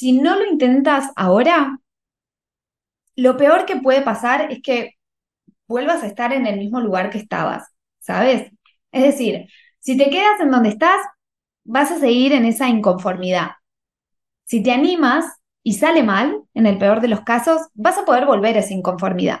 si no lo intentas ahora, lo peor que puede pasar es que vuelvas a estar en el mismo lugar que estabas, ¿sabes? Es decir, si te quedas en donde estás, vas a seguir en esa inconformidad. Si te animas y sale mal, en el peor de los casos, vas a poder volver a esa inconformidad.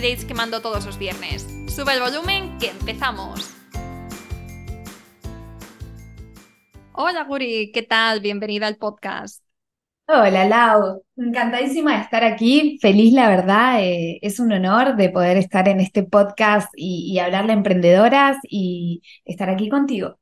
dates que mando todos los viernes. Sube el volumen que empezamos. Hola Guri, ¿qué tal? Bienvenida al podcast. Hola Lau, encantadísima de estar aquí, feliz la verdad, eh, es un honor de poder estar en este podcast y, hablarle a emprendedoras y estar aquí contigo.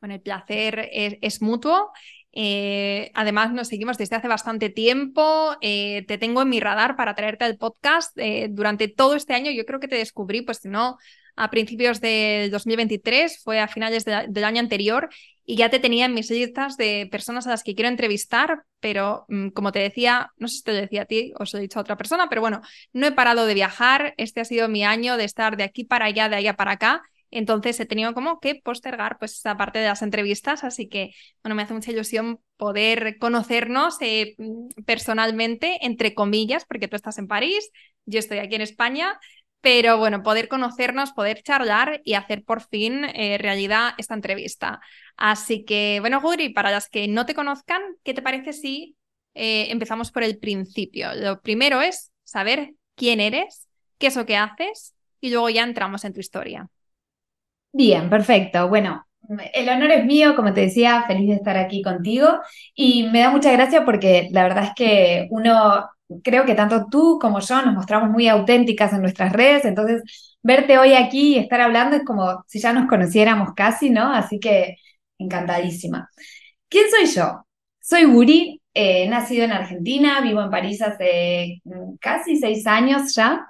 Bueno, el placer es mutuo eh, además, nos seguimos desde hace bastante tiempo. Eh, te tengo en mi radar para traerte al podcast. Eh, durante todo este año, yo creo que te descubrí, pues si no, a principios del 2023, fue a finales del año anterior, y ya te tenía en mis listas de personas a las que quiero entrevistar, pero mm, como te decía, no sé si te lo decía a ti o se lo he dicho a otra persona, pero bueno, no he parado de viajar. Este ha sido mi año de estar de aquí para allá, de allá para acá. Entonces he tenido como que postergar pues esa parte de las entrevistas, así que bueno, me hace mucha ilusión poder conocernos eh, personalmente, entre comillas, porque tú estás en París, yo estoy aquí en España, pero bueno, poder conocernos, poder charlar y hacer por fin eh, realidad esta entrevista. Así que bueno, Guri, para las que no te conozcan, ¿qué te parece si eh, empezamos por el principio? Lo primero es saber quién eres, qué es lo que haces y luego ya entramos en tu historia. Bien, perfecto. Bueno, el honor es mío, como te decía, feliz de estar aquí contigo y me da mucha gracia porque la verdad es que uno, creo que tanto tú como yo nos mostramos muy auténticas en nuestras redes, entonces verte hoy aquí y estar hablando es como si ya nos conociéramos casi, ¿no? Así que encantadísima. ¿Quién soy yo? Soy Guri, he nacido en Argentina, vivo en París hace mm, casi seis años ya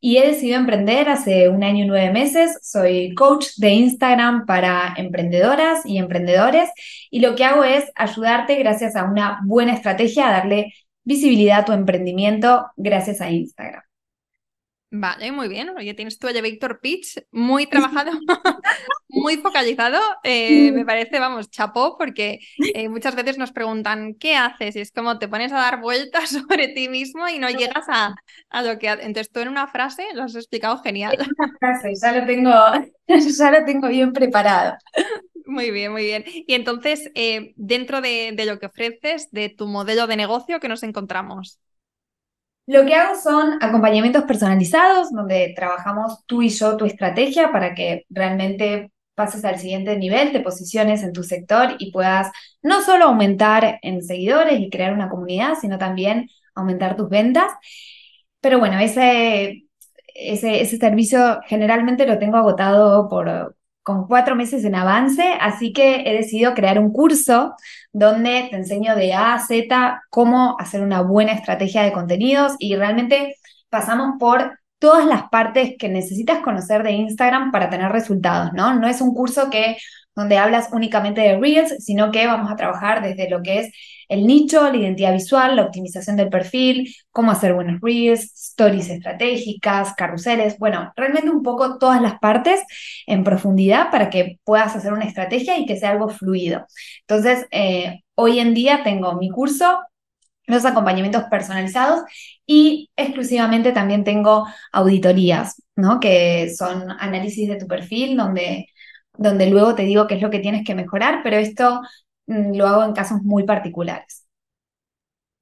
y he decidido emprender hace un año y nueve meses. Soy coach de Instagram para emprendedoras y emprendedores y lo que hago es ayudarte gracias a una buena estrategia a darle visibilidad a tu emprendimiento gracias a Instagram. Vale, muy bien. Oye, tienes tu elevator pitch muy trabajado, muy focalizado. Eh, me parece, vamos, chapó, porque eh, muchas veces nos preguntan, ¿qué haces? Y es como te pones a dar vueltas sobre ti mismo y no llegas a, a lo que... Entonces tú en una frase lo has explicado genial. En una frase, ya lo tengo, ya lo tengo bien preparado. Muy bien, muy bien. Y entonces, eh, dentro de, de lo que ofreces, de tu modelo de negocio, ¿qué nos encontramos? Lo que hago son acompañamientos personalizados, donde trabajamos tú y yo tu estrategia para que realmente pases al siguiente nivel, te posiciones en tu sector y puedas no solo aumentar en seguidores y crear una comunidad, sino también aumentar tus ventas. Pero bueno, ese, ese, ese servicio generalmente lo tengo agotado por, con cuatro meses en avance, así que he decidido crear un curso donde te enseño de A a Z cómo hacer una buena estrategia de contenidos y realmente pasamos por todas las partes que necesitas conocer de Instagram para tener resultados, ¿no? No es un curso que donde hablas únicamente de Reels, sino que vamos a trabajar desde lo que es el nicho, la identidad visual, la optimización del perfil, cómo hacer buenos Reels, stories estratégicas, carruseles, bueno, realmente un poco todas las partes en profundidad para que puedas hacer una estrategia y que sea algo fluido. Entonces, eh, hoy en día tengo mi curso, los acompañamientos personalizados y exclusivamente también tengo auditorías, ¿no? Que son análisis de tu perfil donde donde luego te digo qué es lo que tienes que mejorar, pero esto mm, lo hago en casos muy particulares.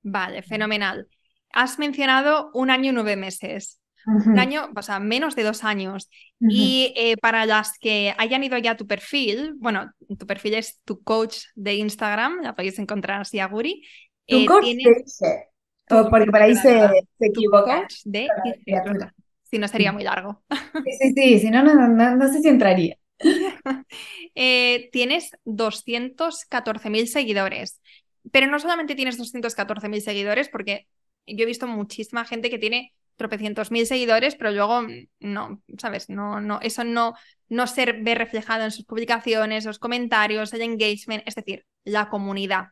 Vale, fenomenal. Has mencionado un año y nueve meses. un año, o sea, menos de dos años. Y eh, para las que hayan ido ya a tu perfil, bueno, tu perfil es tu coach de Instagram, la podéis encontrar así a Guri. Tu eh, coach de porque por ahí se, se equivoca. De Si no sería muy largo. Sí, sí, sí, si no, no, no, sé si entraría. Eh, tienes 214.000 seguidores, pero no solamente tienes 214.000 seguidores, porque yo he visto muchísima gente que tiene tropecientos mil seguidores, pero luego no, ¿sabes? No, no, eso no, no se ve reflejado en sus publicaciones, los comentarios, el engagement, es decir, la comunidad.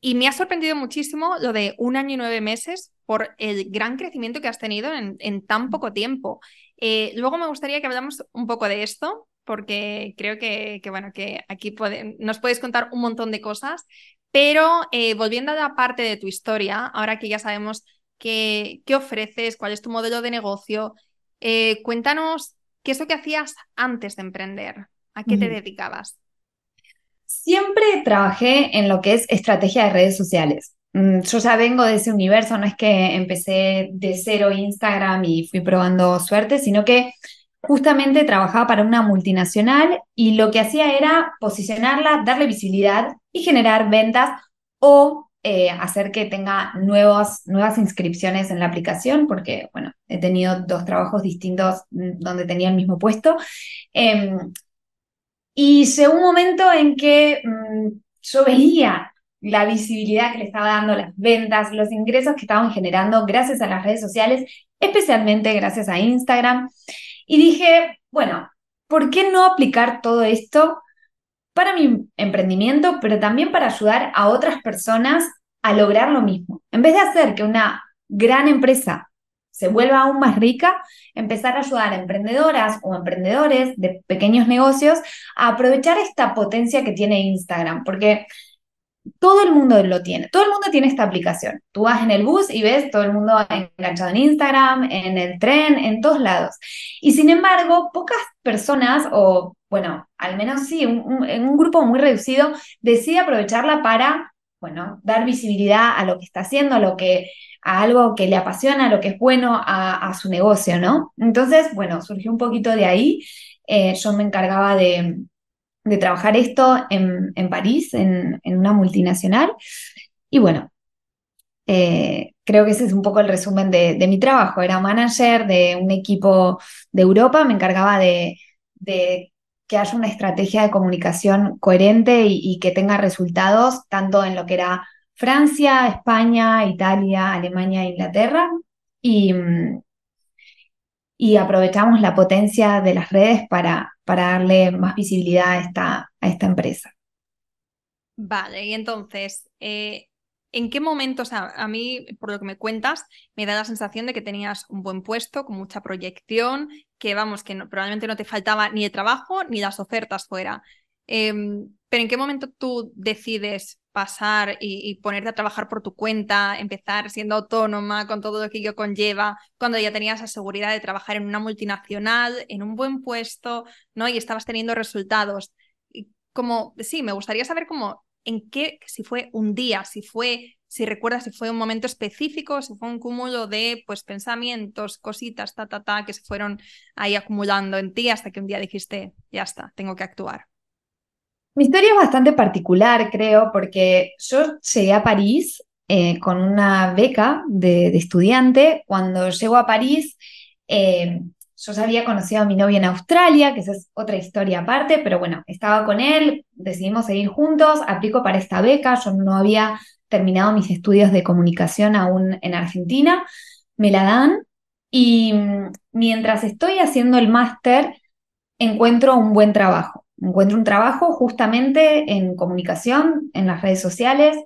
Y me ha sorprendido muchísimo lo de un año y nueve meses por el gran crecimiento que has tenido en, tan poco tiempo. Eh, luego me gustaría que hablamos un poco de esto, porque creo que, bueno, que aquí nos puedes contar un montón de cosas, pero eh, volviendo a la parte de tu historia, ahora que ya sabemos qué, qué ofreces, cuál es tu modelo de negocio, eh, cuéntanos qué es lo que hacías antes de emprender, a qué te dedicabas. Siempre trabajé en lo que es estrategia de redes sociales. Mm, yo ya vengo de ese universo, no es que empecé de cero Instagram y fui probando suerte, sino que justamente trabajaba para una multinacional y lo que hacía era posicionarla, darle visibilidad y generar ventas o eh, hacer que tenga nuevas inscripciones en la aplicación, porque, bueno, he tenido dos trabajos distintos mm, donde tenía el mismo puesto. Em, y llegó un momento en que mm, yo veía la visibilidad que le estaba dando las ventas, los ingresos que estaban generando gracias a las redes sociales, especialmente gracias a Instagram. Y dije, bueno, ¿por qué no aplicar todo esto para mi emprendimiento, pero también para ayudar a otras personas a lograr lo mismo? En vez de hacer que una gran empresa se vuelva aún más rica, empezar a ayudar a emprendedoras o emprendedores de pequeños negocios a aprovechar esta potencia que tiene Instagram, porque todo el mundo lo tiene, todo el mundo tiene esta aplicación. Tú vas en el bus y ves todo el mundo enganchado en Instagram, en el tren, en todos lados. Y sin embargo, pocas personas, o bueno, al menos sí, en un grupo muy reducido, decide aprovecharla para, bueno, dar visibilidad a lo que está haciendo, a lo que a algo que le apasiona, lo que es bueno a, su negocio, ¿no? Entonces, bueno, surgió un poquito de ahí. Eh, yo me encargaba de, trabajar esto en, París, en, una multinacional. Y bueno, eh, creo que ese es un poco el resumen de, mi trabajo. Era manager de un equipo de Europa, me encargaba de, que haya una estrategia de comunicación coherente y, que tenga resultados, tanto en lo que era Francia, España, Italia, Alemania, Inglaterra. Y, mm, y aprovechamos la potencia de las redes para, para darle más visibilidad a esta, a esta empresa. Vale, y entonces, eh, ¿en qué momento, a mí, por lo que me cuentas, me da la sensación de que tenías un buen puesto, con mucha proyección, que vamos, que probablemente no te faltaba ni el trabajo ni las ofertas fuera. Em, pero ¿en qué momento tú decides pasar y, ponerte a trabajar por tu cuenta, empezar siendo autónoma con todo lo que ello conlleva, cuando ya tenías la seguridad de trabajar en una multinacional, en un buen puesto, ¿no? Y estabas teniendo resultados. Como, sí, me gustaría saber cómo, en qué, si fue un día, si fue, si recuerdas si fue un momento específico, si fue un cúmulo de, pues, pensamientos, cositas, ta, ta, ta, que se fueron ahí acumulando en ti hasta que un día dijiste, ya está, tengo que actuar. Mi historia es bastante particular, creo, porque yo llegué a París eh, con una beca de, estudiante. Cuando llego a París, eh, yo ya había conocido a mi novia en Australia, que esa es otra historia aparte, pero bueno, estaba con él, decidimos seguir juntos, aplico para esta beca, yo no había terminado mis estudios de comunicación aún en Argentina, me la dan y mm, mientras estoy haciendo el máster encuentro un buen trabajo encuentro un trabajo justamente en comunicación, en las redes sociales,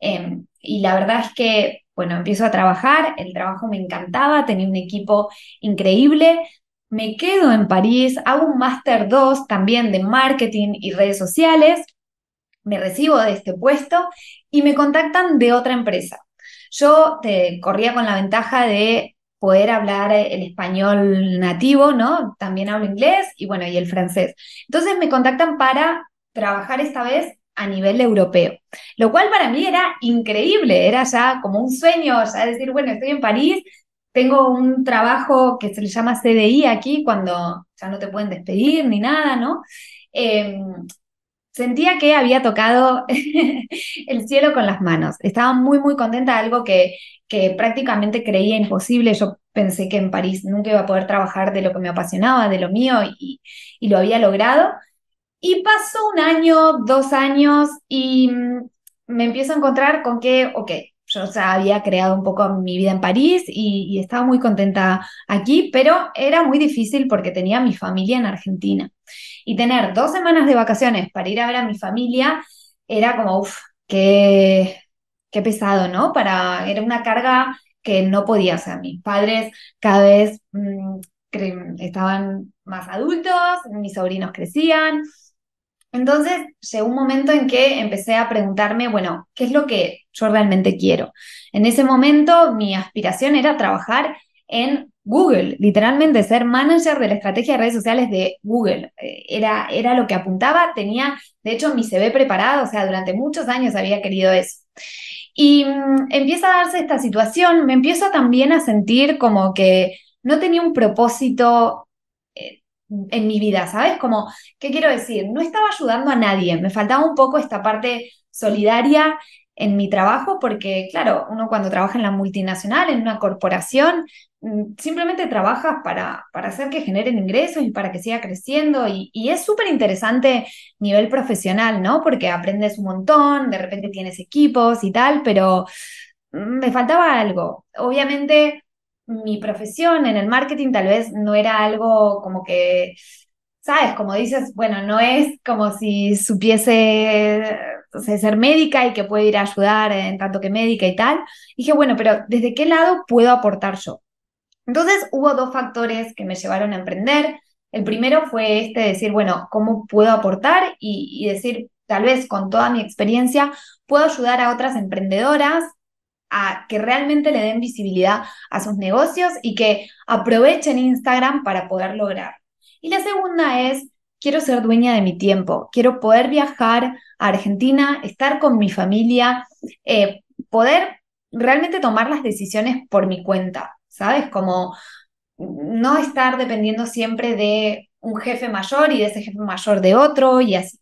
em, y la verdad es que, bueno, empiezo a trabajar, el trabajo me encantaba, tenía un equipo increíble, me quedo en París, hago un máster 2 también de marketing y redes sociales, me recibo de este puesto y me contactan de otra empresa. Yo corría con la ventaja de poder hablar el español nativo, ¿no? También hablo inglés y bueno, y el francés. Entonces me contactan para trabajar esta vez a nivel europeo, lo cual para mí era increíble, era ya como un sueño, ya decir, bueno, estoy en París, tengo un trabajo que se le llama CDI aquí, cuando ya no te pueden despedir ni nada, ¿no? Em, sentía que había tocado el cielo con las manos. Estaba muy, muy contenta de algo que, que prácticamente creía imposible. Yo pensé que en París nunca iba a poder trabajar de lo que me apasionaba, de lo mío, y, y lo había logrado. Y pasó un año, dos años, y mm, me empiezo a encontrar con que, ok, yo ya había creado un poco mi vida en París y, estaba muy contenta aquí, pero era muy difícil porque tenía mi familia en Argentina. Y tener dos semanas de vacaciones para ir a ver a mi familia era como, uff, qué, qué pesado, ¿no? Para, era una carga que no podía hacer. Mis padres cada vez mm, estaban más adultos, mis sobrinos crecían, entonces llegó un momento en que empecé a preguntarme, bueno, ¿qué es lo que yo realmente quiero? En ese momento mi aspiración era trabajar en Google, literalmente ser manager de la estrategia de redes sociales de Google. Eh, era, era lo que apuntaba, tenía, de hecho, mi CV preparado, o sea, durante muchos años había querido eso. Y mm, empieza a darse esta situación, me empiezo también a sentir como que no tenía un propósito en mi vida, ¿sabes? Como, ¿qué quiero decir? No estaba ayudando a nadie, me faltaba un poco esta parte solidaria en mi trabajo, porque claro, uno cuando trabaja en la multinacional, en una corporación, simplemente trabajas para, para hacer que generen ingresos y para que siga creciendo y, y es súper interesante nivel profesional, ¿no? Porque aprendes un montón, de repente tienes equipos y tal, pero mm, me faltaba algo. Obviamente mi profesión en el marketing tal vez no era algo como que, ¿sabes? Como dices, bueno, no es como si supiese ser médica y que puede ir a ayudar en tanto que médica y tal. dije, bueno, pero ¿desde qué lado puedo aportar yo? Entonces hubo dos factores que me llevaron a emprender. El primero fue este decir, bueno, ¿cómo puedo aportar? Y, decir, tal vez con toda mi experiencia, puedo ayudar a otras emprendedoras a que realmente le den visibilidad a sus negocios y que aprovechen Instagram para poder lograr. Y la segunda es, quiero ser dueña de mi tiempo, quiero poder viajar a Argentina, estar con mi familia, eh, poder realmente tomar las decisiones por mi cuenta, ¿sabes? Como no estar dependiendo siempre de un jefe mayor y de ese jefe mayor de otro y así.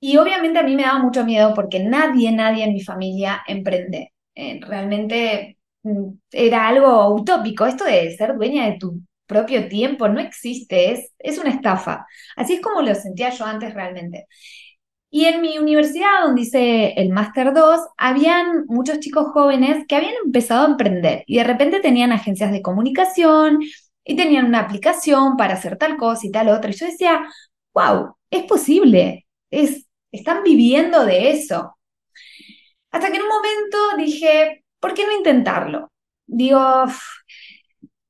Y obviamente a mí me daba mucho miedo porque nadie, nadie en mi familia emprende. Eh, realmente mm, era algo utópico. Esto de ser dueña de tu propio tiempo no existe, es, es una estafa. Así es como lo sentía yo antes realmente. Y en mi universidad, donde hice el Máster 2, habían muchos chicos jóvenes que habían empezado a emprender y de repente tenían agencias de comunicación y tenían una aplicación para hacer tal cosa y tal otra. Y yo decía, wow, es posible, es, están viviendo de eso. Hasta que en un momento dije, ¿por qué no intentarlo? Digo, ah,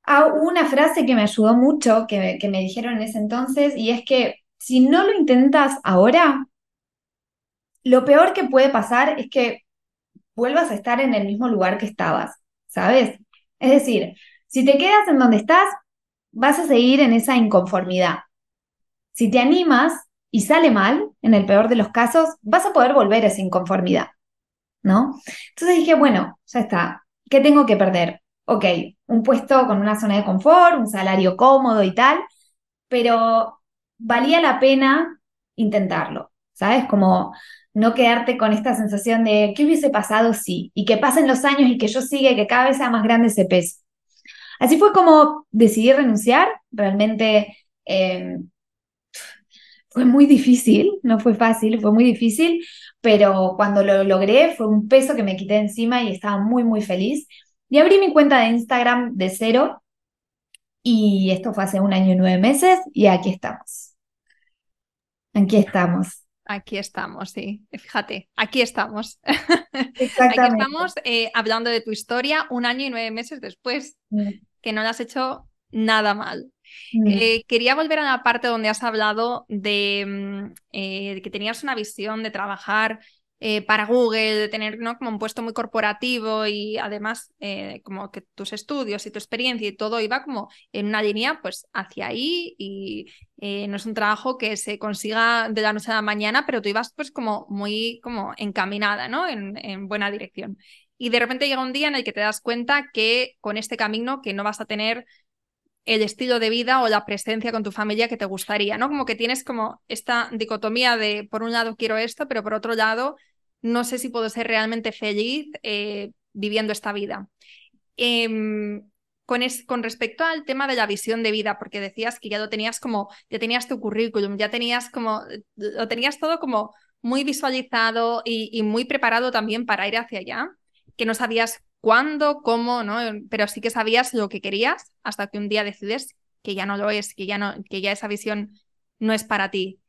hubo una frase que me ayudó mucho, que, que me dijeron en ese entonces, y es que si no lo intentas ahora, lo peor que puede pasar es que vuelvas a estar en el mismo lugar que estabas, ¿sabes? Es decir, si te quedas en donde estás, vas a seguir en esa inconformidad. Si te animas, y sale mal, en el peor de los casos, vas a poder volver a esa inconformidad, ¿no? Entonces dije, bueno, ya está, ¿qué tengo que perder? Ok, un puesto con una zona de confort, un salario cómodo y tal, pero valía la pena intentarlo, ¿sabes? Como no quedarte con esta sensación de qué hubiese pasado si, y que pasen los años y que yo siga que cada vez sea más grande ese peso. Así fue como decidí renunciar, realmente eh, fue muy difícil, no fue fácil, fue muy difícil, pero cuando lo logré fue un peso que me quité encima y estaba muy, muy feliz. Y abrí mi cuenta de Instagram de cero y esto fue hace un año y nueve meses y aquí estamos. Aquí estamos. Aquí estamos, sí. Fíjate, aquí estamos. Exactamente. Aquí estamos eh, hablando de tu historia un año y nueve meses después, mm. que no lo has hecho nada mal. Mm. Eh, quería volver a la parte donde has hablado de, mm, eh, que tenías una visión de trabajar eh, para Google, de tener ¿no? como un puesto muy corporativo y además como que tus estudios y tu experiencia y todo iba como en una línea pues hacia ahí y no es un trabajo que se consiga de la noche a la mañana, pero tú ibas pues como muy como encaminada, ¿no? En, en buena dirección. y de repente llega un día en el que te das cuenta que con este camino que no vas a tener el estilo de vida o la presencia con tu familia que te gustaría, ¿no? Como que tienes como esta dicotomía de, por un lado quiero esto, pero por otro lado, no sé si puedo ser realmente feliz eh, viviendo esta vida. Em, con, con, respecto al tema de la visión de vida, porque decías que ya lo tenías como, ya tenías tu currículum, ya tenías como, lo tenías todo como muy visualizado y, y muy preparado también para ir hacia allá, que no sabías cuándo, cómo, ¿no? Pero sí que sabías lo que querías hasta que un día decides que ya no lo es, que ya, no, que ya esa visión no es para ti.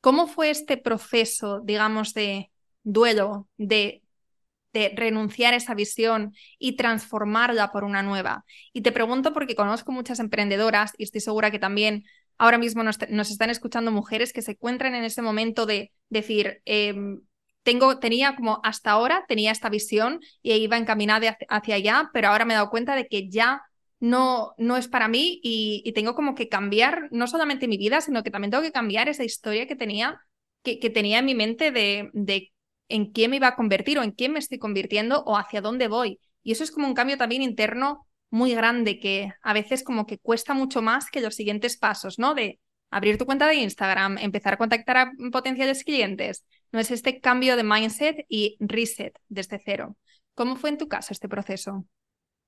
¿Cómo fue este proceso, digamos, de duelo, de, de renunciar a esa visión y transformarla por una nueva? Y te pregunto porque conozco muchas emprendedoras y estoy segura que también ahora mismo nos, están escuchando mujeres que se encuentran en ese momento de decir, em, tengo, tenía como hasta ahora, tenía esta visión y iba encaminada hacia, allá, pero ahora me he dado cuenta de que ya no, no es para mí y, tengo como que cambiar no solamente mi vida, sino que también tengo que cambiar esa historia que tenía, que, que tenía en mi mente de, de en quién me iba a convertir o en quién me estoy convirtiendo o hacia dónde voy. Y eso es como un cambio también interno muy grande que a veces como que cuesta mucho más que los siguientes pasos, ¿no? De abrir tu cuenta de Instagram, empezar a contactar a potenciales clientes, no es este cambio de mindset y reset desde cero. ¿Cómo fue en tu caso este proceso?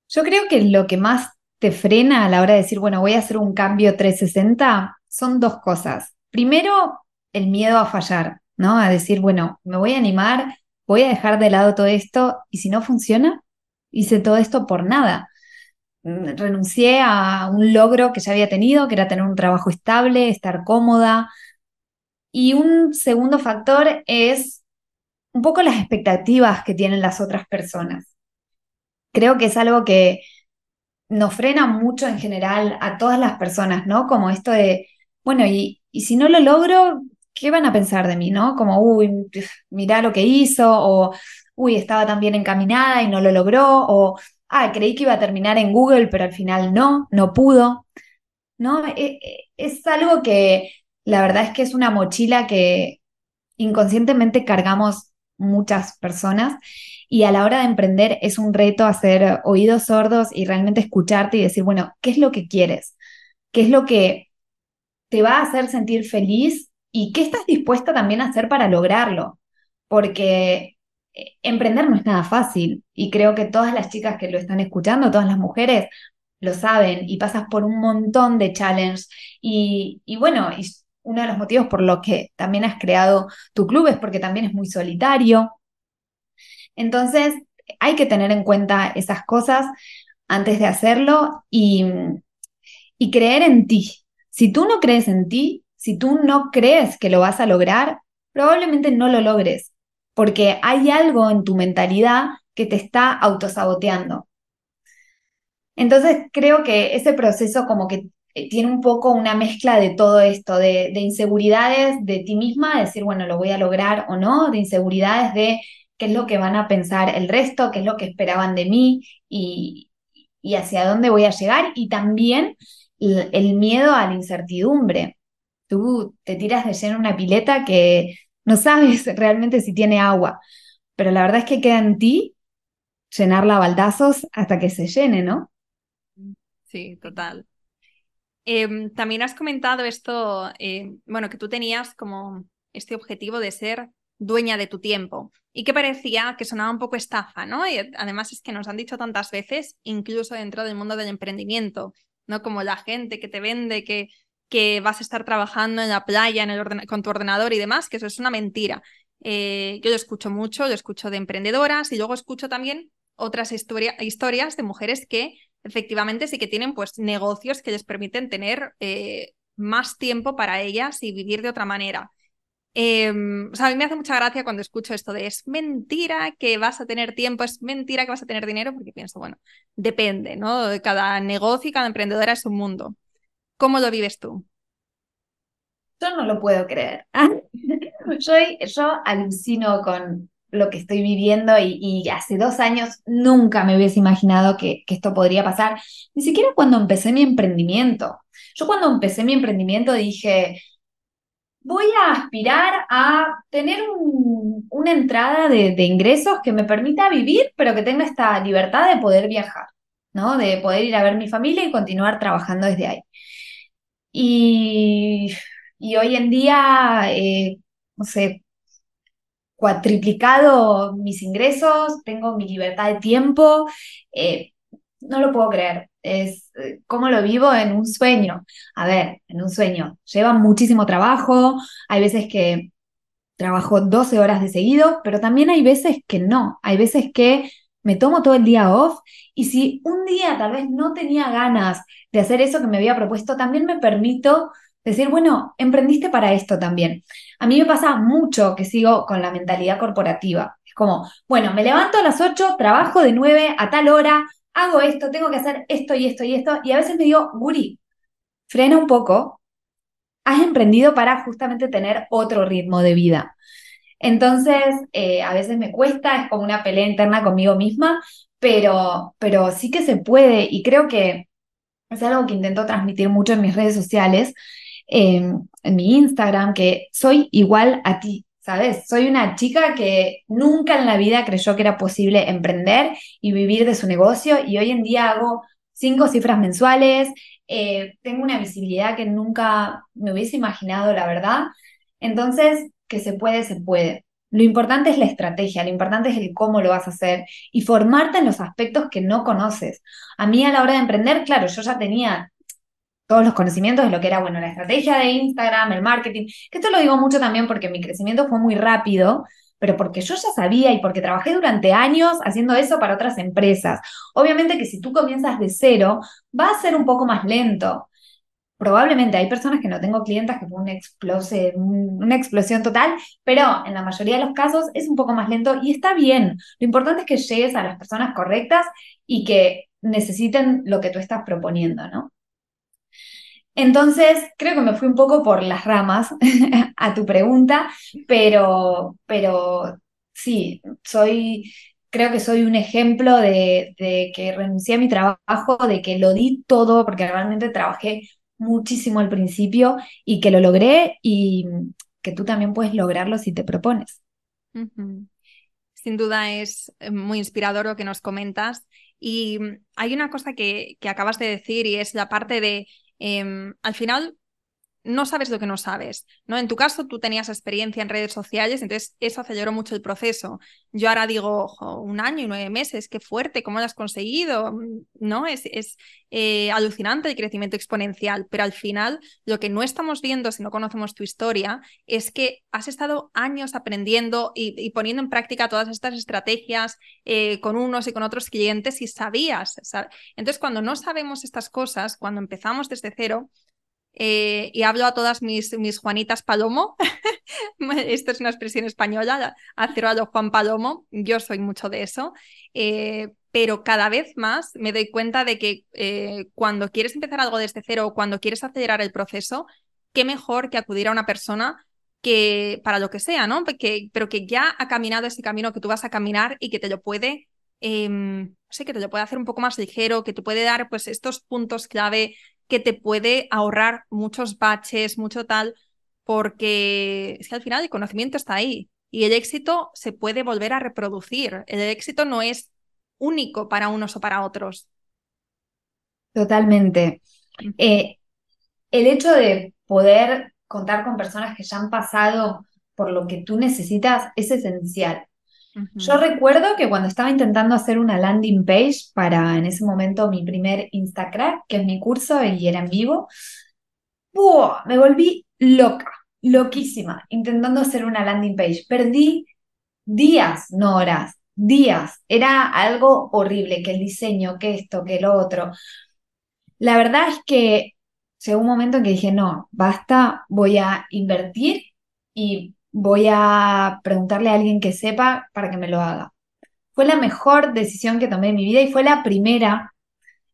Yo creo que lo que más te frena a la hora de decir, bueno, voy a hacer un cambio 360 son dos cosas. Primero, el miedo a fallar, ¿no? A decir, bueno, me voy a animar, voy a dejar de lado todo esto y si no funciona, hice todo esto por nada. Mm, renuncié a un logro que ya había tenido, que era tener un trabajo estable, estar cómoda, y un segundo factor es un poco las expectativas que tienen las otras personas. Creo que es algo que nos frena mucho en general a todas las personas, ¿no? Como esto de, bueno, y, si no lo logro, ¿qué van a pensar de mí, no? Como, uy, mirá lo que hizo, o, uy, estaba tan bien encaminada y no lo logró, o, ah, creí que iba a terminar en Google, pero al final no, no pudo, ¿no? E, e, es algo que la verdad es que es una mochila que inconscientemente cargamos muchas personas y a la hora de emprender es un reto hacer oídos sordos y realmente escucharte y decir, bueno, ¿qué es lo que quieres? ¿Qué es lo que te va a hacer sentir feliz? ¿Y qué estás dispuesta también a hacer para lograrlo? Porque eh, emprender no es nada fácil y creo que todas las chicas que lo están escuchando, todas las mujeres, lo saben y pasas por un montón de challenges y, bueno, uno de los motivos por los que también has creado tu club es porque también es muy solitario. Entonces, hay que tener en cuenta esas cosas antes de hacerlo y creer en ti. Si tú no crees en ti, si tú no crees que lo vas a lograr, probablemente no lo logres, porque hay algo en tu mentalidad que te está autosaboteando. Entonces creo que ese proceso como que eh, tiene un poco una mezcla de todo esto, de, inseguridades de ti misma, decir, bueno, lo voy a lograr o no, de inseguridades de qué es lo que van a pensar el resto, qué es lo que esperaban de mí y, hacia dónde voy a llegar, y también el, miedo a la incertidumbre. Tú te tiras de lleno una pileta que no sabes realmente si tiene agua, pero la verdad es que queda en ti llenarla a baldazos hasta que se llene, ¿no? Sí, total. Em, también has comentado esto, eh, bueno, que tú tenías como este objetivo de ser dueña de tu tiempo y que parecía que sonaba un poco estafa, ¿no? Y además es que nos han dicho tantas veces, incluso dentro del mundo del emprendimiento, ¿no? Como la gente que te vende que, que vas a estar trabajando en la playa en el con tu ordenador y demás, que eso es una mentira. Eh, yo lo escucho mucho, lo escucho de emprendedoras y luego escucho también otras historias de mujeres que efectivamente sí que tienen pues negocios que les permiten tener eh, más tiempo para ellas y vivir de otra manera. Em, o sea, a mí me hace mucha gracia cuando escucho esto de es mentira que vas a tener tiempo, es mentira que vas a tener dinero, porque pienso, bueno, depende, ¿no? Cada negocio y cada emprendedora es un mundo. ¿Cómo lo vives tú? Yo no lo puedo creer. yo, yo alucino con, lo que estoy viviendo y, hace dos años nunca me hubiese imaginado que, esto podría pasar, ni siquiera cuando empecé mi emprendimiento. Yo cuando empecé mi emprendimiento dije, voy a aspirar a tener una entrada de, de, ingresos que me permita vivir, pero que tenga esta libertad de poder viajar, ¿no? De poder ir a ver mi familia y continuar trabajando desde ahí. Y, y hoy en día, eh, no sé, cuatriplicado mis ingresos, tengo mi libertad de tiempo, eh, no lo puedo creer. Es eh, como lo vivo en un sueño. A ver, en un sueño. Lleva muchísimo trabajo, hay veces que trabajo 12 horas de seguido, pero también hay veces que no. Hay veces que me tomo todo el día off y si un día tal vez no tenía ganas de hacer eso que me había propuesto, también me permito decir, bueno, emprendiste para esto también. A mí me pasa mucho que sigo con la mentalidad corporativa. Es como, bueno, me levanto a las 8, trabajo de 9 a tal hora, hago esto, tengo que hacer esto y esto y esto, y a veces me digo, Guri, frena un poco, has emprendido para justamente tener otro ritmo de vida. Entonces, eh, a veces me cuesta, es como una pelea interna conmigo misma, pero, pero sí que se puede y creo que es algo que intento transmitir mucho en mis redes sociales, em, en mi Instagram, que soy igual a ti, ¿sabes? Soy una chica que nunca en la vida creyó que era posible emprender y vivir de su negocio y hoy en día hago cinco cifras mensuales, eh, tengo una visibilidad que nunca me hubiese imaginado, la verdad. Entonces, que se puede, se puede. Lo importante es la estrategia, lo importante es el cómo lo vas a hacer y formarte en los aspectos que no conoces. A mí a la hora de emprender, claro, yo ya tenía todos los conocimientos de lo que era, bueno, la estrategia de Instagram, el marketing, que esto lo digo mucho también porque mi crecimiento fue muy rápido, pero porque yo ya sabía y porque trabajé durante años haciendo eso para otras empresas. Obviamente que si tú comienzas de cero, va a ser un poco más lento. Probablemente hay personas que no tengo clientes que fue una, una explosión total, pero en la mayoría de los casos es un poco más lento y está bien. Lo importante es que llegues a las personas correctas y que necesiten lo que tú estás proponiendo, ¿no? Entonces, creo que me fui un poco por las ramas a tu pregunta, pero, pero sí, soy, creo que soy un ejemplo de, que renuncié a mi trabajo, de que lo di todo, porque realmente trabajé muchísimo al principio y que lo logré y que tú también puedes lograrlo si te propones. Sin duda es eh, muy inspirador lo que nos comentas. Y hay una cosa que, que acabas de decir y es la parte de Em, al final no sabes lo que no sabes, ¿no? En tu caso, tú tenías experiencia en redes sociales, entonces eso aceleró mucho el proceso. Yo ahora digo, un año y nueve meses, qué fuerte, ¿cómo lo has conseguido? ¿No? Es, es eh, alucinante el crecimiento exponencial, pero al final lo que no estamos viendo si no conocemos tu historia es que has estado años aprendiendo y, poniendo en práctica todas estas estrategias eh, con unos y con otros clientes y sabías. Entonces, cuando no sabemos estas cosas, cuando empezamos desde cero, eh, y hablo a todas mis, mis Juanitas Palomo, esto es una expresión española, hacer a Juan Palomo, yo soy mucho de eso, eh, pero cada vez más me doy cuenta de que eh, cuando quieres empezar algo desde cero o cuando quieres acelerar el proceso, qué mejor que acudir a una persona que para lo que sea, ¿no? pero que ya ha caminado ese camino que tú vas a caminar y que te lo puede em, sé, que te lo puede hacer un poco más ligero, que te puede dar pues estos puntos clave que te puede ahorrar muchos baches, mucho tal, porque es que al final el conocimiento está ahí y el éxito se puede volver a reproducir. El éxito no es único para unos o para otros. Totalmente. Eh, el hecho de poder contar con personas que ya han pasado por lo que tú necesitas es esencial. Yo recuerdo que cuando estaba intentando hacer una landing page para en ese momento mi primer Instacrack, que es mi curso y era en vivo, me volví loca, loquísima, intentando hacer una landing page. Perdí días, no horas, días. Era algo horrible, que el diseño, que esto, que lo otro. La verdad es que llegó un momento en que dije, no, basta, voy a invertir y voy a preguntarle a alguien que sepa para que me lo haga. Fue la mejor decisión que tomé en mi vida y fue la primera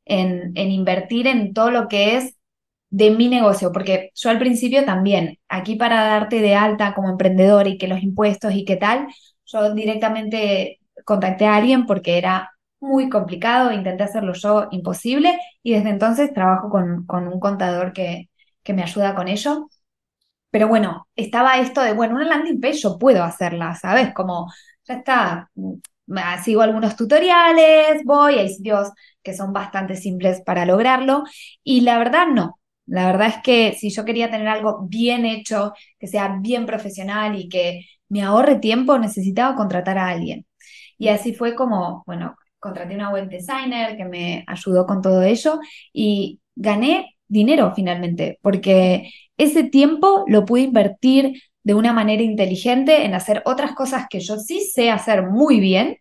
en, en invertir en todo lo que es de mi negocio, porque yo al principio también, aquí para darte de alta como emprendedor y que los impuestos y qué tal, yo directamente contacté a alguien porque era muy complicado, intenté hacerlo yo imposible y desde entonces trabajo con, con un contador que, que me ayuda con ello. Pero bueno, estaba esto de, bueno, una landing page yo puedo hacerla, ¿sabes? Como, ya está, mm, sigo algunos tutoriales, voy, hay sitios que son bastante simples para lograrlo, y la verdad no. La verdad es que si yo quería tener algo bien hecho, que sea bien profesional y que me ahorre tiempo, necesitaba contratar a alguien. Y así fue como, bueno, contraté una web designer que me ayudó con todo ello y gané dinero finalmente, porque ese tiempo lo pude invertir de una manera inteligente en hacer otras cosas que yo sí sé hacer muy bien,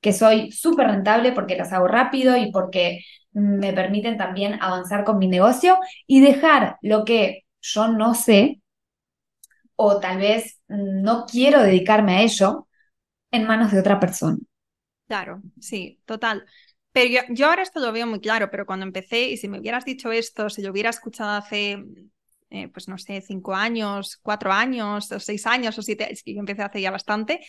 que soy súper rentable porque las hago rápido y porque me permiten también avanzar con mi negocio y dejar lo que yo no sé o tal vez no quiero dedicarme a ello en manos de otra persona. Claro, sí, total. Pero yo, ahora esto lo veo muy claro, pero cuando empecé, y si me hubieras dicho esto, si lo hubiera escuchado hace, eh, pues no sé, cinco años, cuatro años, o seis años, o siete, es que yo empecé hace ya bastante,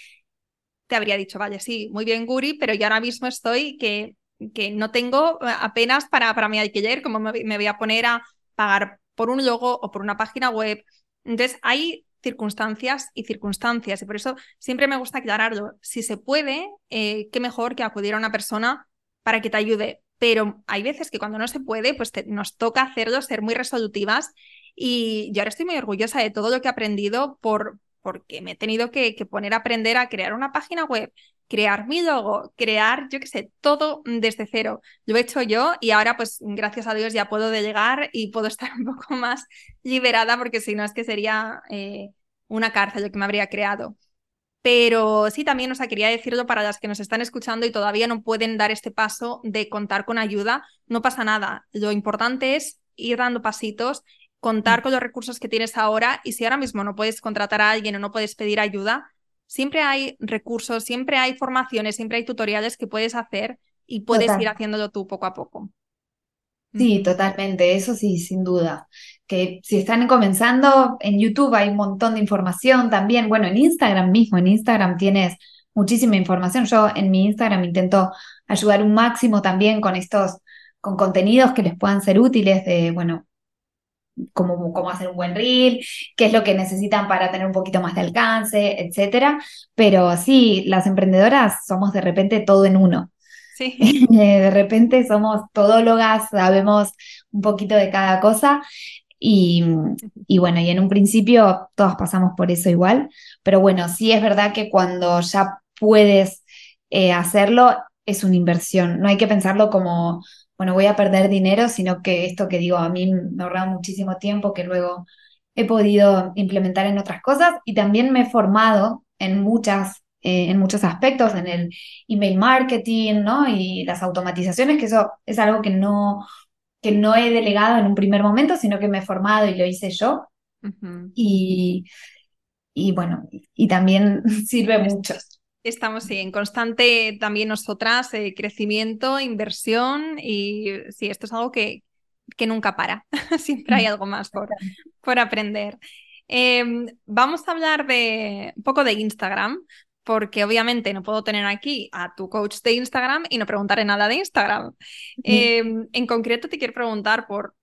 te habría dicho, vale, sí, muy bien, Guri, pero yo ahora mismo estoy que, que no tengo eh, apenas para, para mi alquiler, como me, me voy a poner a pagar por un logo o por una página web. Entonces, hay circunstancias y circunstancias. Y por eso siempre me gusta aclararlo. Si se puede, eh, qué mejor que acudir a una persona para que te ayude. Pero hay veces que cuando no se puede, pues nos toca hacerlo, ser muy resolutivas. Y yo ahora estoy muy orgullosa de todo lo que he aprendido por, porque me he tenido que, que poner a aprender a crear una página web, crear mi logo, crear, yo qué sé, todo desde cero. Lo he hecho yo y ahora, pues, gracias a Dios ya puedo delegar y puedo estar un poco más liberada porque si no es que sería eh, una cárcel lo que me habría creado. Pero sí, también, o sea, quería decirlo para las que nos están escuchando y todavía no pueden dar este paso de contar con ayuda, no pasa nada. Lo importante es ir dando pasitos, contar mm. con los recursos que tienes ahora y si ahora mismo no puedes contratar a alguien o no puedes pedir ayuda, siempre hay recursos, siempre hay formaciones, siempre hay tutoriales que puedes hacer y puedes ir haciéndolo tú poco a poco. Sí, totalmente, eso sí, sin duda. Que si están comenzando, en YouTube hay un montón de información también. Bueno, en Instagram mismo, en Instagram tienes muchísima información. Yo en mi Instagram intento ayudar un máximo también con estos, con contenidos que les puedan ser útiles de, bueno, cómo, cómo hacer un buen reel, qué es lo que necesitan para tener un poquito más de alcance, etcétera. Pero sí, las emprendedoras somos de repente todo en uno. Sí. de repente somos todólogas, sabemos un poquito de cada cosa. Y, y, bueno, y en un principio todos pasamos por eso igual, pero bueno, sí es verdad que cuando ya puedes eh, hacerlo es una inversión, no hay que pensarlo como bueno, voy a perder dinero, sino que esto que digo, a mí me ha ahorrado muchísimo tiempo que luego he podido implementar en otras cosas y también me he formado en muchas eh, en muchos aspectos, en el email marketing, ¿no? Y las automatizaciones, que eso es algo que no, que no he delegado en un primer momento, sino que me he formado y lo hice yo. y, y bueno, y también sirve mucho. Estamos en constante también nosotras, eh, crecimiento, inversión y sí, esto es algo que, que nunca para. Siempre hay algo más por, por aprender. Em, vamos a hablar de un poco de Instagram, porque obviamente no puedo tener aquí a tu coach de Instagram y no preguntarle nada de Instagram. Em, en concreto te quiero preguntar por,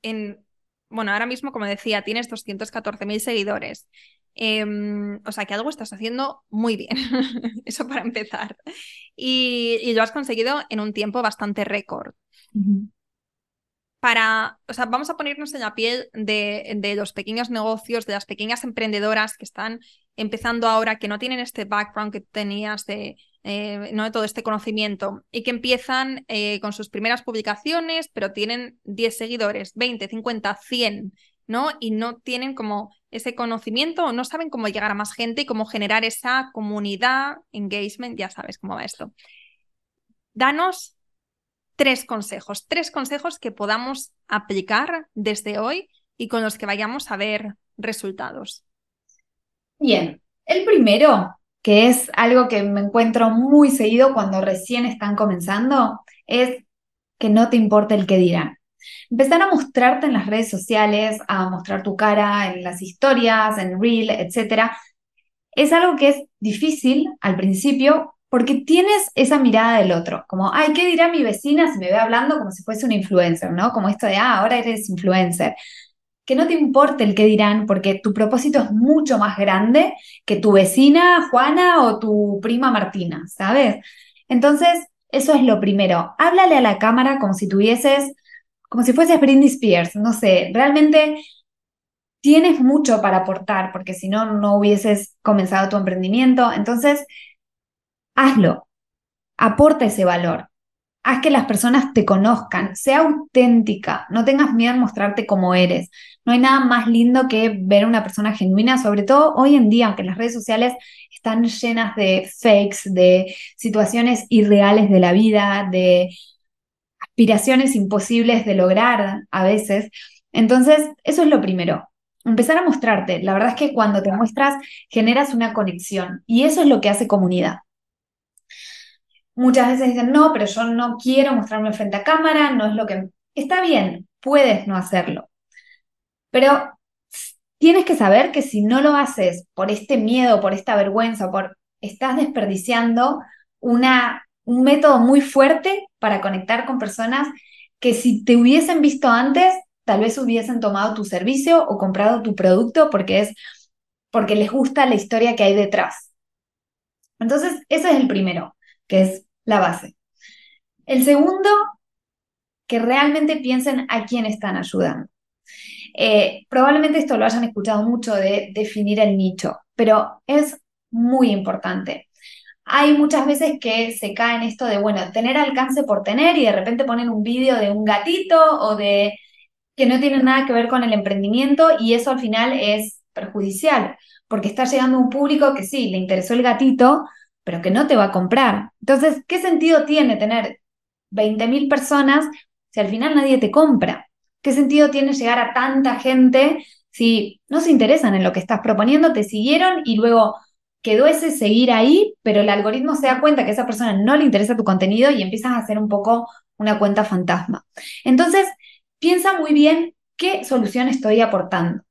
en, bueno, ahora mismo, como decía, tienes 214.000 seguidores. Em, o sea que algo estás haciendo muy bien, eso para empezar. Y, lo has conseguido en un tiempo bastante récord. Para, o sea, vamos a ponernos en la piel de, de, los pequeños negocios, de las pequeñas emprendedoras que están empezando ahora, que no tienen este background que tenías de, eh, ¿no? todo este conocimiento y que empiezan eh, con sus primeras publicaciones, pero tienen 10 seguidores, 20, 50, 100 ¿no? Y no tienen como ese conocimiento no saben cómo llegar a más gente y cómo generar esa comunidad, engagement, ya sabes cómo va esto. Danos tres consejos, tres consejos que podamos aplicar desde hoy y con los que vayamos a ver resultados. Bien, el primero, que es algo que me encuentro muy seguido cuando recién están comenzando, es que no te importe el que dirán. Empezar a mostrarte en las redes sociales, a mostrar tu cara en las historias, en Reel, etc. Es algo que es difícil al principio porque tienes esa mirada del otro, como, ay, ¿qué dirá mi vecina si me ve hablando como si fuese un influencer, ¿no? Como esto de, ah, ahora eres influencer. Que no te importe el que dirán, porque tu propósito es mucho más grande que tu vecina Juana o tu prima Martina, ¿sabes? Entonces, eso es lo primero. Háblale a la cámara como si tuvieses, como si fueses Britney Spears, no sé, realmente tienes mucho para aportar, porque si no, no hubieses comenzado tu emprendimiento. Entonces, hazlo, aporta ese valor. Haz que las personas te conozcan, sea auténtica, no tengas miedo a mostrarte como eres. No hay nada más lindo que ver a una persona genuina, sobre todo hoy en día, aunque las redes sociales están llenas de fakes, de situaciones irreales de la vida, de aspiraciones imposibles de lograr a veces. Entonces, eso es lo primero. Empezar a mostrarte. La verdad es que cuando te muestras generas una conexión y eso es lo que hace comunidad. Muchas veces dicen, no, pero yo no quiero mostrarme frente a cámara, no es lo que... Está bien, puedes no hacerlo. Pero tienes que saber que si no lo haces por este miedo, por esta vergüenza, por estás desperdiciando una, un método muy fuerte para conectar con personas que si te hubiesen visto antes, tal vez hubiesen tomado tu servicio o comprado tu producto porque es porque les gusta la historia que hay detrás. Entonces, ese es el primero que es la base. El segundo, que realmente piensen a quién están ayudando. Eh, probablemente esto lo hayan escuchado mucho de definir el nicho, pero es muy importante. Hay muchas veces que se cae en esto de, bueno, tener alcance por tener y de repente ponen un vídeo de un gatito o de que no tiene nada que ver con el emprendimiento y eso al final es perjudicial, porque está llegando un público que sí, le interesó el gatito, pero que no te va a comprar. Entonces, ¿qué sentido tiene tener 20.000 personas si al final nadie te compra? ¿Qué sentido tiene llegar a tanta gente si no se interesan en lo que estás proponiendo, te siguieron y luego quedó ese seguir ahí, pero el algoritmo se da cuenta que a esa persona no le interesa tu contenido y empiezas a hacer un poco una cuenta fantasma. Entonces, piensa muy bien qué solución estoy aportando.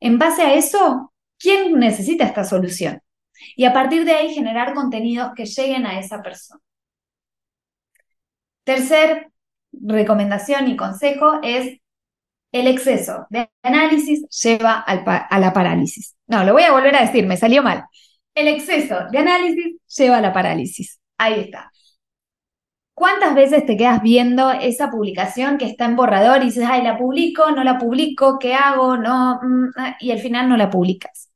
En base a eso, ¿quién necesita esta solución? Y a partir de ahí generar contenidos que lleguen a esa persona. Tercer recomendación y consejo es el exceso de análisis lleva a la parálisis. No, lo voy a volver a decir, me salió mal. El exceso de análisis lleva a la parálisis. Ahí está. ¿Cuántas veces te quedas viendo esa publicación que está en borrador y dices, ay, la publico, no la publico, qué hago, no, mm, ah", y al final no la publicas?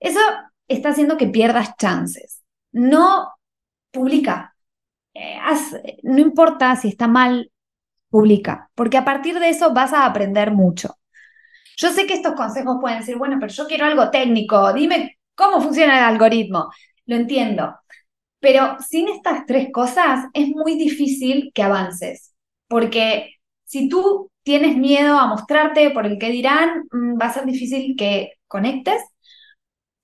Eso está haciendo que pierdas chances. No publica. Eh, no importa si está mal, publica, porque a partir de eso vas a aprender mucho. Yo sé que estos consejos pueden decir, bueno, pero yo quiero algo técnico, dime cómo funciona el algoritmo. Lo entiendo. Pero sin estas tres cosas es muy difícil que avances, porque si tú tienes miedo a mostrarte por el que dirán, mm, va a ser difícil que conectes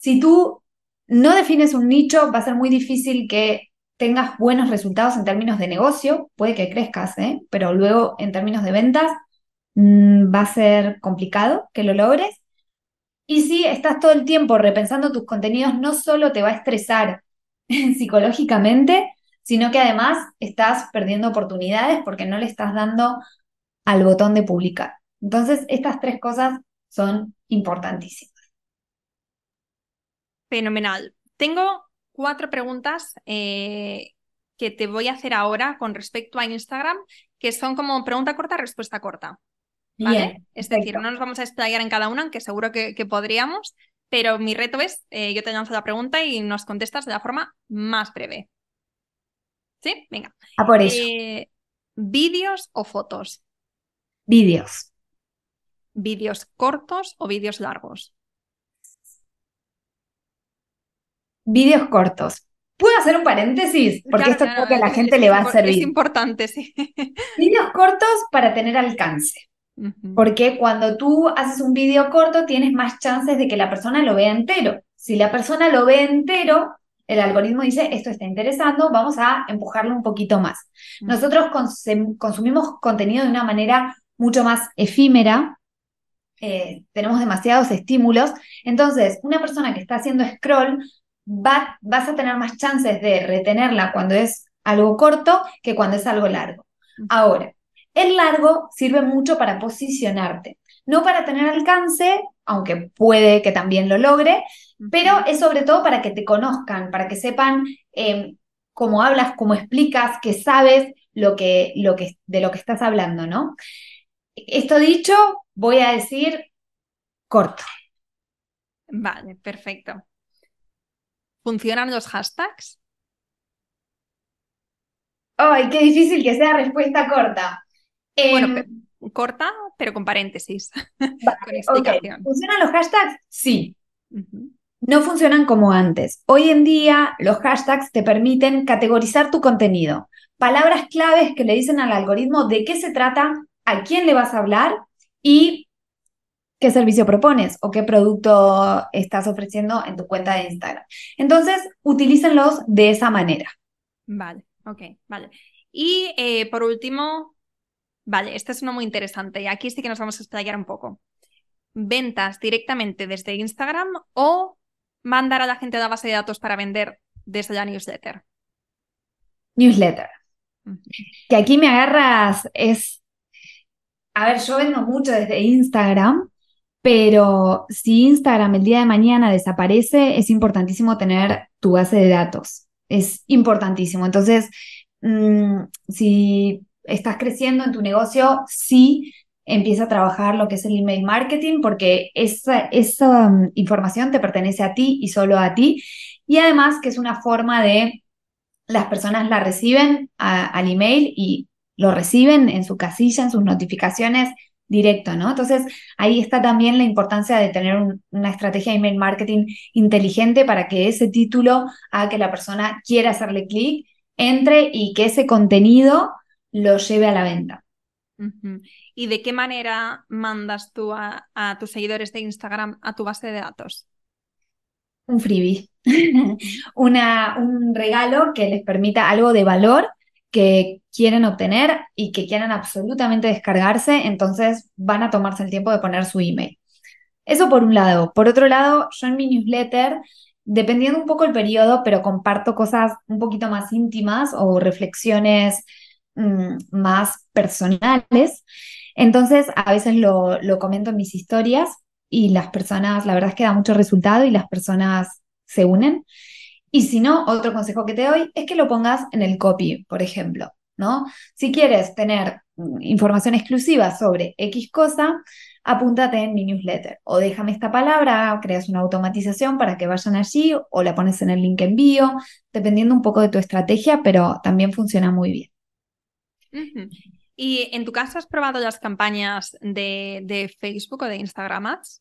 si tú no defines un nicho, va a ser muy difícil que tengas buenos resultados en términos de negocio, puede que crezcas, ¿eh? pero luego en términos de ventas mm, va a ser complicado que lo logres. Y si estás todo el tiempo repensando tus contenidos, no solo te va a estresar psicológicamente, sino que además estás perdiendo oportunidades porque no le estás dando al botón de publicar. Entonces, estas tres cosas son importantísimas. Fenomenal. Tengo cuatro preguntas eh, que te voy a hacer ahora con respecto a Instagram, que son como pregunta corta, respuesta corta. ¿vale? es decir, no nos vamos a explayar en cada una, aunque seguro que, podríamos, pero mi reto es, eh, yo te lanzo la pregunta y nos contestas de la forma más breve. ¿Sí? Venga. A por eso. Eh, ¿Vídeos o fotos? Vídeos. ¿Vídeos cortos o vídeos largos? Vídeos cortos. ¿Puedo hacer un paréntesis? Porque esto creo que a la gente le va a servir. Es importante, sí. Vídeos cortos para tener alcance. Porque cuando tú haces un vídeo corto tienes más chances de que la persona lo vea entero. Si la persona lo ve entero, el algoritmo dice, esto está interesando, vamos a empujarlo un poquito más. Nosotros consumimos contenido de una manera mucho más efímera, eh, tenemos demasiados estímulos, entonces una persona que está haciendo scroll vas a tener más chances de retenerla cuando es algo corto que cuando es algo largo. Ahora, el largo sirve mucho para posicionarte. no para tener alcance, aunque puede que también lo logre, pero es sobre todo para que te conozcan, para que sepan em, cómo hablas, cómo explicas, que sabes lo que, lo que, de lo que estás hablando, ¿no? Esto dicho, voy a decir corto. Vale, perfecto. ¿Funcionan los hashtags? Ay, qué difícil que sea respuesta corta. bueno, em, corta, pero con paréntesis. ¿Funcionan los hashtags? Sí. No funcionan como antes. Hoy en día los hashtags te permiten categorizar tu contenido. Palabras claves que le dicen al algoritmo de qué se trata, a quién le vas a hablar y qué servicio propones o qué producto estás ofreciendo en tu cuenta de Instagram. Entonces, utilícenlos de esa manera. Vale, ok, vale. Y eh, por último, vale, este es uno muy interesante y aquí sí que nos vamos a explayar un poco. ¿Ventas directamente desde Instagram o mandar a la gente a la base de datos para vender desde la newsletter? Newsletter. Que aquí me agarras es, a ver, yo vendo mucho desde Instagram pero si Instagram el día de mañana desaparece, es importantísimo tener tu base de datos. Es importantísimo. Entonces, mm, si estás creciendo en tu negocio, sí empieza a trabajar lo que es el email marketing porque esa, esa mm, información te pertenece a ti y solo a ti. Y además que es una forma de las personas la reciben al email y lo reciben en su casilla, en sus notificaciones directo, ¿no? Entonces, ahí está también la importancia de tener una estrategia de email marketing inteligente para que ese título haga que la persona quiera hacerle clic, entre y que ese contenido lo lleve a la venta. ¿Y de qué manera mandas tú a, a, tus seguidores de Instagram a tu base de datos? Un freebie, Una, un regalo que les permita algo de valor que quieren obtener y que quieran absolutamente descargarse, entonces van a tomarse el tiempo de poner su email. Eso por un lado. Por otro lado, yo en mi newsletter, dependiendo un poco el periodo, pero comparto cosas un poquito más íntimas o reflexiones mm, más personales. Entonces, a veces lo, lo comento en mis historias y las personas, la verdad es que da mucho resultado y las personas se unen. Y si no, otro consejo que te doy es que lo pongas en el copy, por ejemplo, ¿no? Si quieres tener mm, información exclusiva sobre X cosa, apúntate en mi newsletter o déjame esta palabra, creas una automatización para que vayan allí o la pones en el link envío, dependiendo un poco de tu estrategia, pero también funciona muy bien. ¿Y en tu caso has probado las campañas de, de Facebook o de Instagram Ads?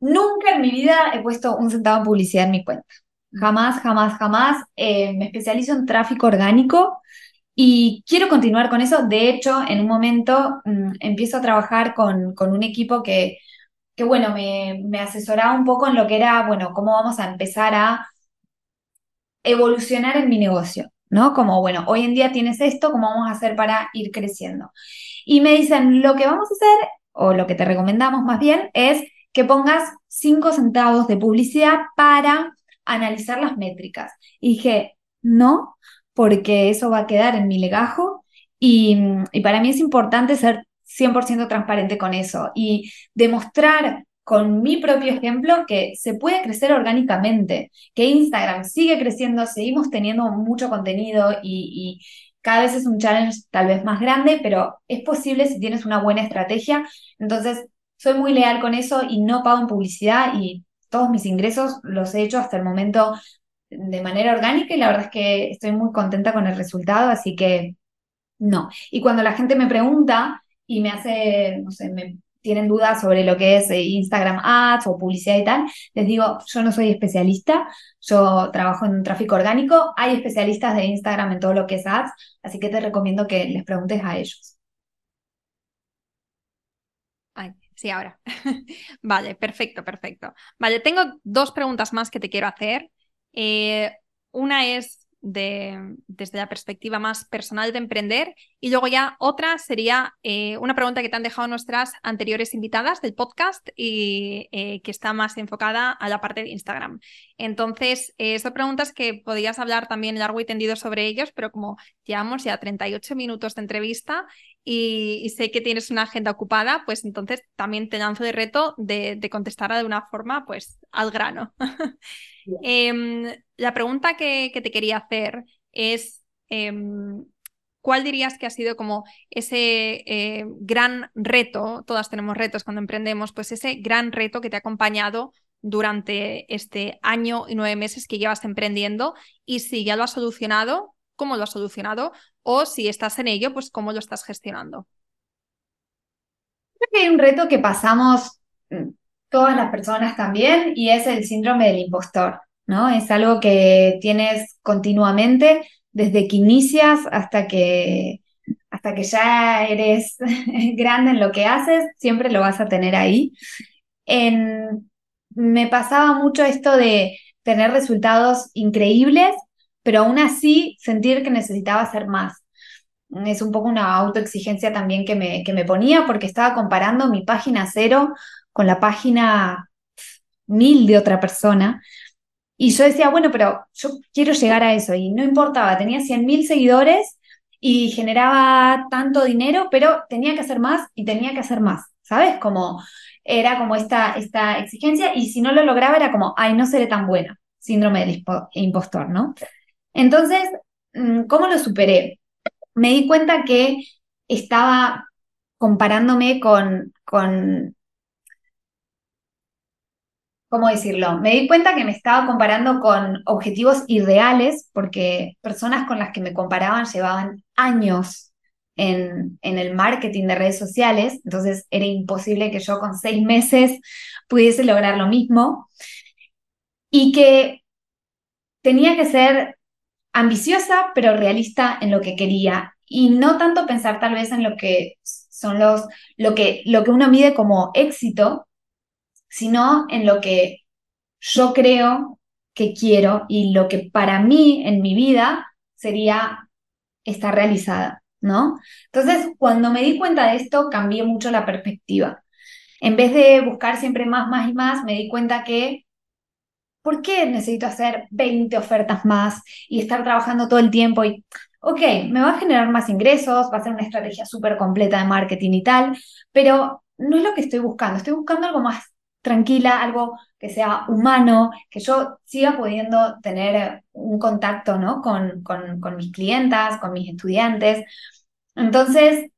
Nunca en mi vida he puesto un centavo en publicidad en mi cuenta. Jamás, jamás, jamás. Eh, me especializo en tráfico orgánico y quiero continuar con eso. De hecho, en un momento mm, empiezo a trabajar con, con un equipo que, que bueno, me, me, asesoraba un poco en lo que era, bueno, cómo vamos a empezar a evolucionar en mi negocio, ¿no? Como, bueno, hoy en día tienes esto, ¿cómo vamos a hacer para ir creciendo? Y me dicen, lo que vamos a hacer, o lo que te recomendamos más bien, es que pongas 5 centavos de publicidad para analizar las métricas. Y dije, no, porque eso va a quedar en mi legajo y, para mí es importante ser 100% transparente con eso y demostrar con mi propio ejemplo que se puede crecer orgánicamente, que Instagram sigue creciendo, seguimos teniendo mucho contenido y, y, cada vez es un challenge tal vez más grande, pero es posible si tienes una buena estrategia. Entonces, soy muy leal con eso y no pago en publicidad y todos mis ingresos los he hecho hasta el momento de manera orgánica y la verdad es que estoy muy contenta con el resultado, así que no. Y cuando la gente me pregunta y me hace, no sé, me tienen dudas sobre lo que es eh, Instagram Ads o publicidad y tal, les digo, yo no soy especialista, yo trabajo en tráfico orgánico, hay especialistas de Instagram en todo lo que es Ads, así que te recomiendo que les preguntes a ellos. Sí, ahora. vale, perfecto, perfecto. Vale, tengo dos preguntas más que te quiero hacer. Eh, una es de, desde la perspectiva más personal de emprender y luego ya otra sería eh, una pregunta que te han dejado nuestras anteriores invitadas del podcast y eh, que está más enfocada a la parte de Instagram. Entonces, son preguntas que podrías hablar también largo y tendido sobre ellos, pero como llevamos ya 38 minutos de entrevista y, sé que tienes una agenda ocupada, pues entonces también te lanzo de reto de, contestar de una forma pues al grano. La pregunta que, te quería hacer es, em, ¿cuál dirías que ha sido como ese eh, gran reto, todas tenemos retos cuando emprendemos, pues ese gran reto que te ha acompañado durante este año y nueve meses que llevas emprendiendo y si ya lo has solucionado, cómo lo has solucionado o si estás en ello, pues cómo lo estás gestionando. Creo que hay un reto que pasamos mm, todas las personas también y es el síndrome del impostor, ¿no? Es algo que tienes continuamente desde que inicias hasta que, hasta que ya eres grande en lo que haces, siempre lo vas a tener ahí. me pasaba mucho esto de tener resultados increíbles pero aún así sentir que necesitaba hacer más. Es un poco una autoexigencia también que me, que me ponía porque estaba comparando mi página cero con la página mil de otra persona. Y yo decía, bueno, pero yo quiero llegar a eso y no importaba, tenía 100 mil seguidores y generaba tanto dinero, pero tenía que hacer más y tenía que hacer más, ¿sabes? Como era como esta, esta exigencia y si no lo lograba era como, ay, no seré tan buena, síndrome del impostor, ¿no? Entonces, mm, ¿cómo lo superé? Me di cuenta que estaba comparándome con, con, ¿cómo decirlo? Me di cuenta que me estaba comparando con objetivos irreales porque personas con las que me comparaban llevaban años en, el marketing de redes sociales, entonces era imposible que yo con seis meses pudiese lograr lo mismo y que tenía que ser ambiciosa, pero realista en lo que quería y no tanto pensar tal vez en lo que son los, lo que, lo que uno mide como éxito, sino en lo que yo creo que quiero y lo que para mí en mi vida sería estar realizada, ¿no? Entonces, cuando me di cuenta de esto, cambié mucho la perspectiva. En vez de buscar siempre más, más y más, me di cuenta que ¿por qué necesito hacer 20 ofertas más y estar trabajando todo el tiempo? Y, ok, me va a generar más ingresos, va a ser una estrategia súper completa de marketing y tal, pero no es lo que estoy buscando. Estoy buscando algo más tranquila, algo que sea humano, que yo siga pudiendo tener un contacto ¿no? con, con, mis clientas, con mis estudiantes. Entonces,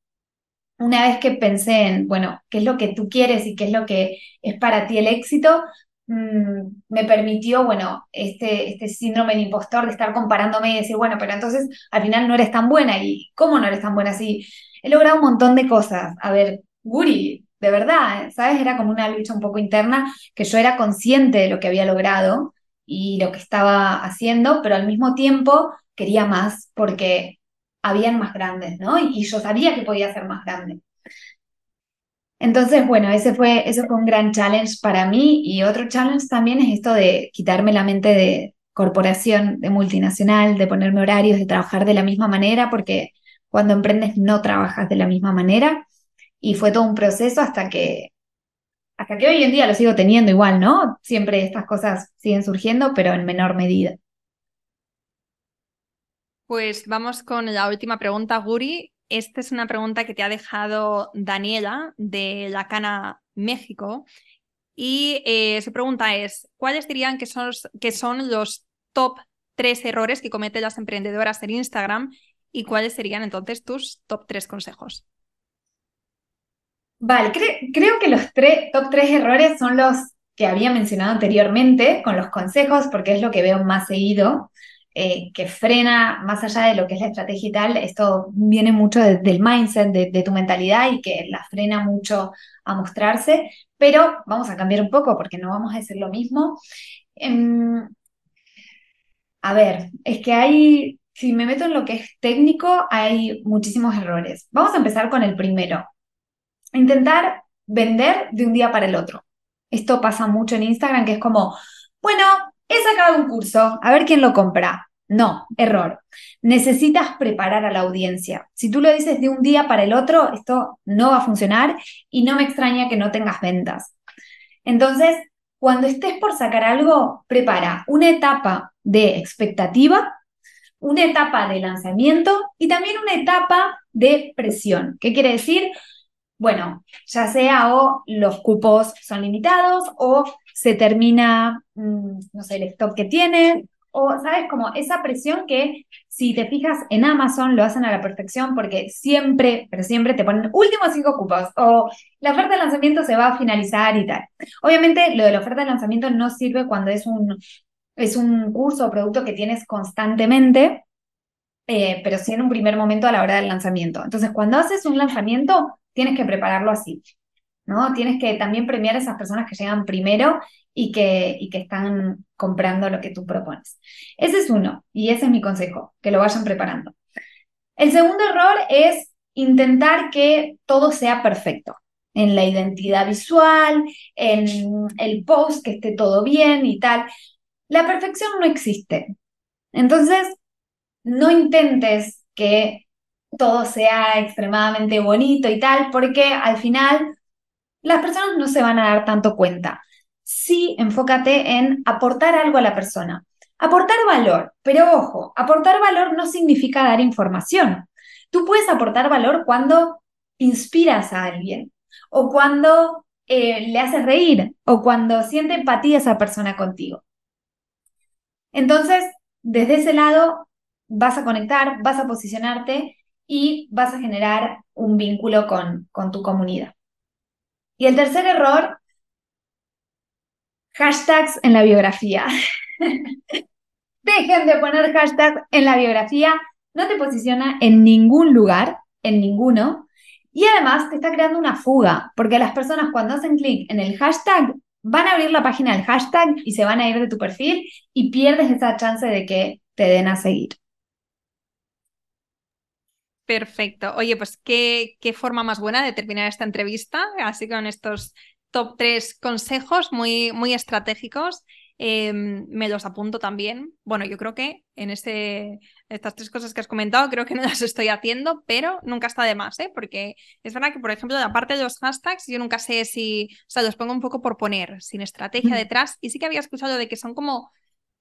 una vez que pensé en, bueno, qué es lo que tú quieres y qué es lo que es para ti el éxito, Mm, me permitió, bueno, este, este síndrome del impostor de estar comparándome y decir, bueno, pero entonces al final no eres tan buena. ¿Y cómo no eres tan buena? Sí, he logrado un montón de cosas. A ver, Guri, de verdad, ¿sabes? Era como una lucha un poco interna que yo era consciente de lo que había logrado y lo que estaba haciendo, pero al mismo tiempo quería más porque habían más grandes, ¿no? Y, yo sabía que podía ser más grande. Entonces, bueno, ese fue, ese fue un gran challenge para mí y otro challenge también es esto de quitarme la mente de corporación, de multinacional, de ponerme horarios, de trabajar de la misma manera, porque cuando emprendes no trabajas de la misma manera y fue todo un proceso hasta que, hasta que hoy en día lo sigo teniendo igual, ¿no? Siempre estas cosas siguen surgiendo, pero en menor medida. Pues vamos con la última pregunta, Guri. Esta es una pregunta que te ha dejado Daniela de La Cana, México. Y eh, su pregunta es, ¿cuáles dirían que son, que son los top tres errores que cometen las emprendedoras en Instagram y cuáles serían entonces tus top tres consejos? Vale, creo que los top tres errores son los que había mencionado anteriormente con los consejos, porque es lo que veo más seguido. Eh, que frena más allá de lo que es la estrategia y tal, esto viene mucho del mindset, de, tu mentalidad y que la frena mucho a mostrarse, pero vamos a cambiar un poco porque no vamos a decir lo mismo. Em, a ver, es que hay, si me meto en lo que es técnico, hay muchísimos errores. Vamos a empezar con el primero. Intentar vender de un día para el otro. Esto pasa mucho en Instagram, que es como, bueno, he sacado un curso, a ver quién lo compra. No, error. Necesitas preparar a la audiencia. Si tú lo dices de un día para el otro, esto no va a funcionar y no me extraña que no tengas ventas. Entonces, cuando estés por sacar algo, prepara una etapa de expectativa, una etapa de lanzamiento y también una etapa de presión. ¿Qué quiere decir? Bueno, ya sea o los cupos son limitados o se termina, mm, no sé, el stock que tiene, o, ¿sabes? Como esa presión que si te fijas en Amazon lo hacen a la perfección porque siempre, pero siempre te ponen últimos cinco cupos o la oferta de lanzamiento se va a finalizar y tal. Obviamente lo de la oferta de lanzamiento no sirve cuando es un, es un curso o producto que tienes constantemente, eh, pero sí en un primer momento a la hora del lanzamiento. Entonces, cuando haces un lanzamiento, tienes que prepararlo así. ¿no? Tienes que también premiar a esas personas que llegan primero y que, y que están comprando lo que tú propones. Ese es uno, y ese es mi consejo, que lo vayan preparando. El segundo error es intentar que todo sea perfecto en la identidad visual, en el post, que esté todo bien y tal. La perfección no existe. Entonces, no intentes que todo sea extremadamente bonito y tal, porque al final las personas no se van a dar tanto cuenta. Sí, enfócate en aportar algo a la persona. Aportar valor, pero ojo, aportar valor no significa dar información. Tú puedes aportar valor cuando inspiras a alguien o cuando eh, le haces reír o cuando siente empatía esa persona contigo. Entonces, desde ese lado vas a conectar, vas a posicionarte y vas a generar un vínculo con, con tu comunidad. Y el tercer error, hashtags en la biografía. Dejen de poner hashtags en la biografía, no te posiciona en ningún lugar, en ninguno, y además te está creando una fuga, porque las personas cuando hacen clic en el hashtag van a abrir la página del hashtag y se van a ir de tu perfil y pierdes esa chance de que te den a seguir. Perfecto. Oye, pues qué, qué forma más buena de terminar esta entrevista, así con estos top tres consejos muy, muy estratégicos. Em, me los apunto también. Bueno, yo creo que en este, estas tres cosas que has comentado, creo que no las estoy haciendo, pero nunca está de más, ¿eh? porque es verdad que, por ejemplo, la parte de los hashtags, yo nunca sé si, o sea, los pongo un poco por poner, sin estrategia detrás, y sí que había escuchado de que son como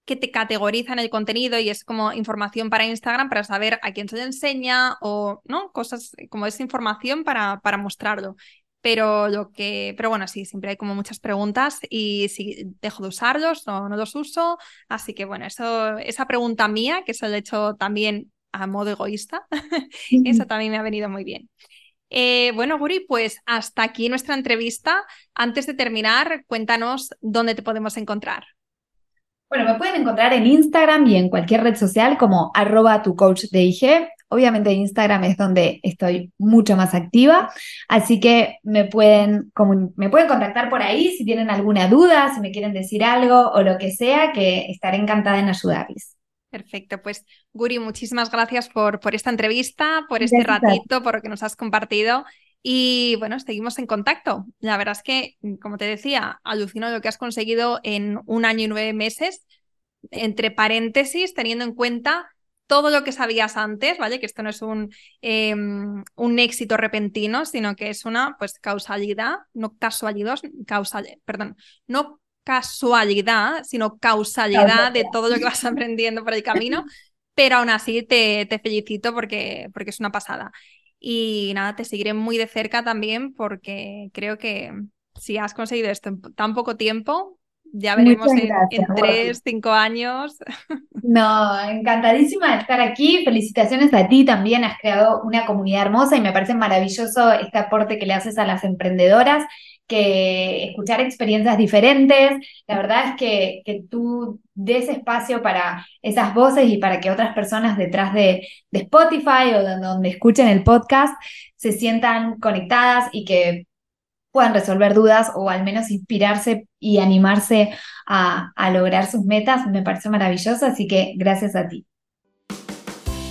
que te categorizan el contenido y es como información para Instagram para saber a quién se le enseña o no cosas como esa información para, para mostrarlo. Pero lo que, pero bueno, sí, siempre hay como muchas preguntas y si dejo de usarlos o no los uso. Así que bueno, eso, esa pregunta mía, que se lo he hecho también a modo egoísta, eso también me ha venido muy bien. Eh, bueno, Guri, pues hasta aquí nuestra entrevista. Antes de terminar, cuéntanos dónde te podemos encontrar. Bueno, me pueden encontrar en Instagram y en cualquier red social como arroba tu coach de IG. Obviamente Instagram es donde estoy mucho más activa, así que me pueden, me pueden contactar por ahí si tienen alguna duda, si me quieren decir algo o lo que sea, que estaré encantada en ayudarles. Perfecto, pues Guri, muchísimas gracias por, por esta entrevista, por este ratito, por lo que nos has compartido. Y bueno, seguimos en contacto. La verdad es que, como te decía, alucino lo que has conseguido en un año y nueve meses, entre paréntesis, teniendo en cuenta todo lo que sabías antes, ¿vale? Que esto no es un, em, un éxito repentino, sino que es una pues, causalidad, no casualidad, causal, perdón, no casualidad, sino causalidad de todo lo que vas aprendiendo por el camino, pero aún así te, te felicito porque, porque es una pasada. Y nada, te seguiré muy de cerca también porque creo que si has conseguido esto en tan poco tiempo, ya veremos en, tres, cinco años. No, encantadísima de estar aquí. Felicitaciones a ti también. Has creado una comunidad hermosa y me parece maravilloso este aporte que le haces a las emprendedoras que escuchar experiencias diferentes. La verdad es que, que tú des espacio para esas voces y para que otras personas detrás de, Spotify o donde escuchen el podcast se sientan conectadas y que puedan resolver dudas o al menos inspirarse y animarse a, a lograr sus metas. Me parece maravilloso, así que gracias a ti.